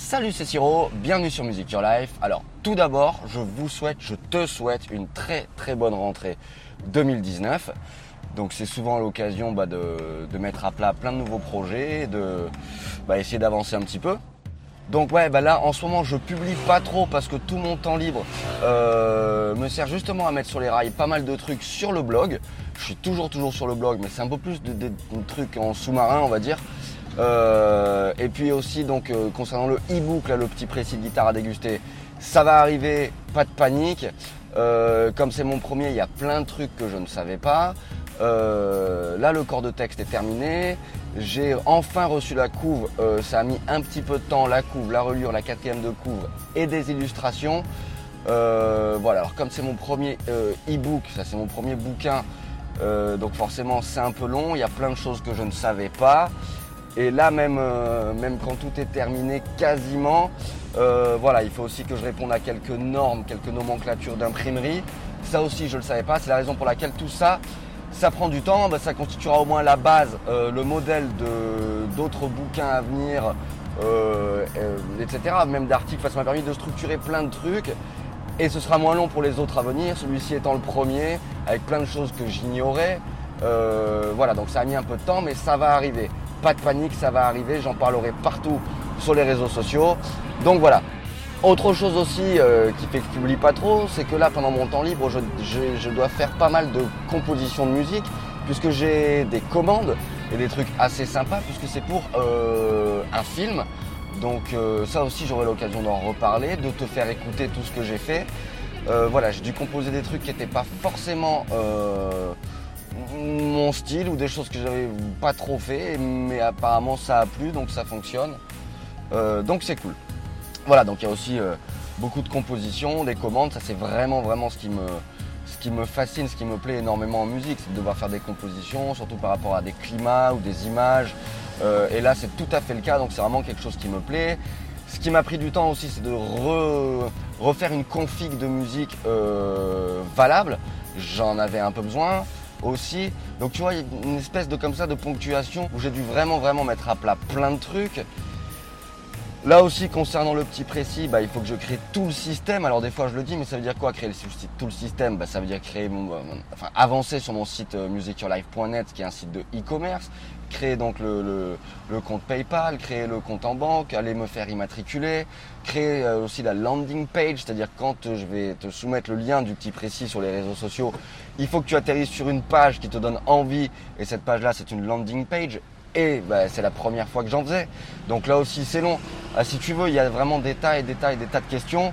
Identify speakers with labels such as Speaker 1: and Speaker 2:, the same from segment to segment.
Speaker 1: Salut, c'est Siro, bienvenue sur Music Your Life. Alors, tout d'abord, je vous souhaite, je te souhaite une très très bonne rentrée 2019. Donc, c'est souvent l'occasion bah, de, mettre à plat plein de nouveaux projets, de bah, essayer d'avancer un petit peu. Donc ouais, bah là en ce moment je publie pas trop parce que tout mon temps libre euh, me sert justement à mettre sur les rails pas mal de trucs sur le blog. Je suis toujours toujours sur le blog, mais c'est un peu plus de, de trucs en sous-marin, on va dire. Euh, et puis aussi donc euh, concernant le e-book, là, le petit précis de guitare à déguster, ça va arriver, pas de panique. Euh, comme c'est mon premier, il y a plein de trucs que je ne savais pas. là, le corps de texte est terminé. J'ai enfin reçu la couve. ça a mis un petit peu de temps. La couve, la reliure, la quatrième de couve et des illustrations. voilà. Alors comme c'est mon premier e-book, ça c'est mon premier bouquin. donc forcément c'est un peu long. Il y a plein de choses que je ne savais pas. Et là, même, euh, même quand tout est terminé quasiment, euh, voilà, il faut aussi que je réponde à quelques normes, quelques nomenclatures d'imprimerie. Ça aussi, je ne le savais pas. C'est la raison pour laquelle tout ça, ça prend du temps. Bah, ça constituera au moins la base, euh, le modèle d'autres bouquins à venir, etc. Même d'articles. ça m'a permis de structurer plein de trucs. Et ce sera moins long pour les autres à venir, celui-ci étant le premier, avec plein de choses que j'ignorais. voilà, donc ça a mis un peu de temps, mais ça va arriver. Pas de panique, ça va arriver, j'en parlerai partout sur les réseaux sociaux. Donc voilà. Autre chose aussi euh, qui fait que je publie pas trop, c'est que là pendant mon temps libre, je, dois faire pas mal de compositions de musique, puisque j'ai des commandes et des trucs assez sympas, puisque c'est pour euh, un film. Donc euh, ça aussi j'aurai l'occasion d'en reparler, de te faire écouter tout ce que j'ai fait. voilà, j'ai dû composer des trucs qui n'étaient pas forcément mon style ou des choses que j'avais pas trop fait, mais apparemment ça a plu, donc ça fonctionne. Euh, donc c'est cool. Voilà, donc il y a aussi euh, beaucoup de compositions, des commandes, ça c'est vraiment vraiment ce qui me ce qui me fascine, ce qui me plaît énormément en musique, c'est de devoir faire des compositions, surtout par rapport à des climats ou des images. Euh, et là c'est tout à fait le cas, donc c'est vraiment quelque chose qui me plaît. Ce qui m'a pris du temps aussi, c'est de refaire une config de musique valable. J'en avais un peu besoin aussi. Donc tu vois, il y a une espèce de comme ça de ponctuation où j'ai dû vraiment vraiment mettre à plat plein de trucs. Là aussi, concernant le petit précis, bah, il faut que je crée tout le système. Alors des fois, je le dis, mais ça veut dire quoi créer tout le système? Bah, Ça veut dire créer, mon, enfin, avancer sur mon site euh, musicyourlife.net, qui est un site de e-commerce, créer donc le, compte PayPal, créer le compte en banque, aller me faire immatriculer, créer euh, aussi la landing page, c'est-à-dire quand je vais te soumettre le lien du petit précis sur les réseaux sociaux, il faut que tu atterrisses sur une page qui te donne envie, et cette page-là, c'est une landing page. Et bah, c'est la première fois que j'en faisais. Donc là aussi c'est long. Ah, si tu veux, il y a vraiment des tas et des tas et des tas de questions.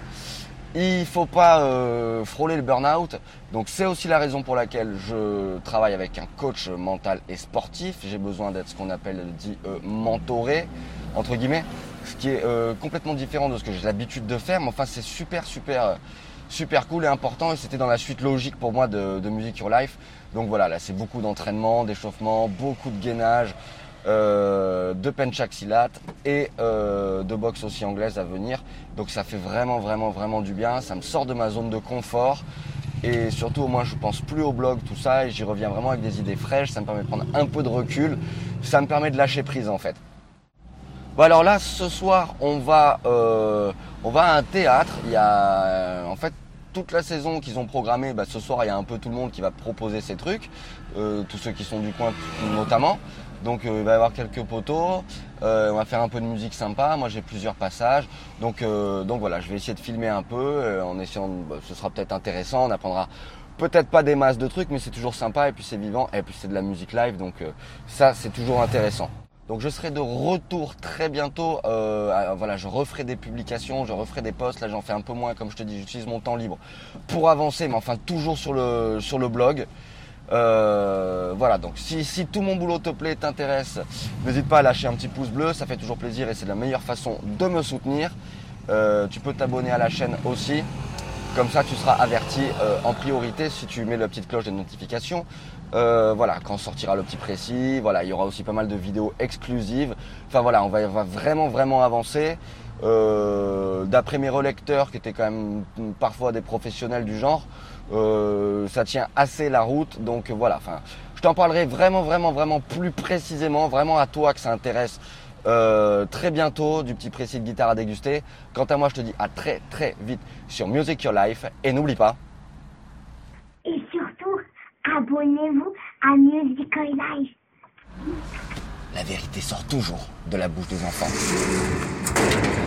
Speaker 1: Il faut pas euh, frôler le burn-out. Donc c'est aussi la raison pour laquelle je travaille avec un coach mental et sportif. J'ai besoin d'être ce qu'on appelle dit euh, mentoré entre guillemets, ce qui est euh, complètement différent de ce que j'ai l'habitude de faire. Mais enfin c'est super super super cool et important et c'était dans la suite logique pour moi de, de Music Your Life. Donc voilà, là c'est beaucoup d'entraînement, d'échauffement, beaucoup de gainage, euh, de penchaxilat et euh, de boxe aussi anglaise à venir. Donc ça fait vraiment vraiment vraiment du bien. Ça me sort de ma zone de confort. Et surtout, moins, je pense plus au blog, tout ça, et j'y reviens vraiment avec des idées fraîches. Ça me permet de prendre un peu de recul. Ça me permet de lâcher prise, en fait. Bon, alors là, ce soir, on va, euh, on va à un théâtre. Il y a, en fait, toute la saison qu'ils ont programmé, bah, ce soir il y a un peu tout le monde qui va proposer ces trucs, euh, tous ceux qui sont du coin notamment. Donc euh, il va y avoir quelques poteaux, euh, on va faire un peu de musique sympa, moi j'ai plusieurs passages. Donc, donc voilà, je vais essayer de filmer un peu en essayant, bah, ce sera peut-être intéressant, on apprendra peut-être pas des masses de trucs, mais c'est toujours sympa et puis c'est vivant et puis c'est de la musique live, donc ça c'est toujours intéressant. Donc je serai de retour très bientôt. Euh, voilà, je referai des publications, je referai des posts. Là, j'en fais un peu moins, comme je te dis, j'utilise mon temps libre pour avancer, mais enfin toujours sur le sur le blog. Euh, voilà, donc si, si tout mon boulot te plaît, t'intéresse, n'hésite pas à lâcher un petit pouce bleu, ça fait toujours plaisir et c'est la meilleure façon de me soutenir. Euh, tu peux t'abonner à la chaîne aussi. Comme ça, tu seras averti euh, en priorité si tu mets la petite cloche de notification. Euh, voilà, quand sortira le petit précis. Voilà, il y aura aussi pas mal de vidéos exclusives. Enfin voilà, on va, vraiment vraiment avancer. Euh, d'après mes relecteurs, qui étaient quand même parfois des professionnels du genre, ça tient assez la route. Donc voilà, enfin, je t'en parlerai vraiment vraiment vraiment plus précisément, vraiment à toi que ça intéresse euh, très bientôt du petit précis de guitare à déguster. Quant à moi, je te dis à très très vite sur Music Your Life. Et n'oublie pas.
Speaker 2: Et surtout, abonnez-vous à Music Your Life.
Speaker 1: La vérité sort toujours de la bouche des enfants.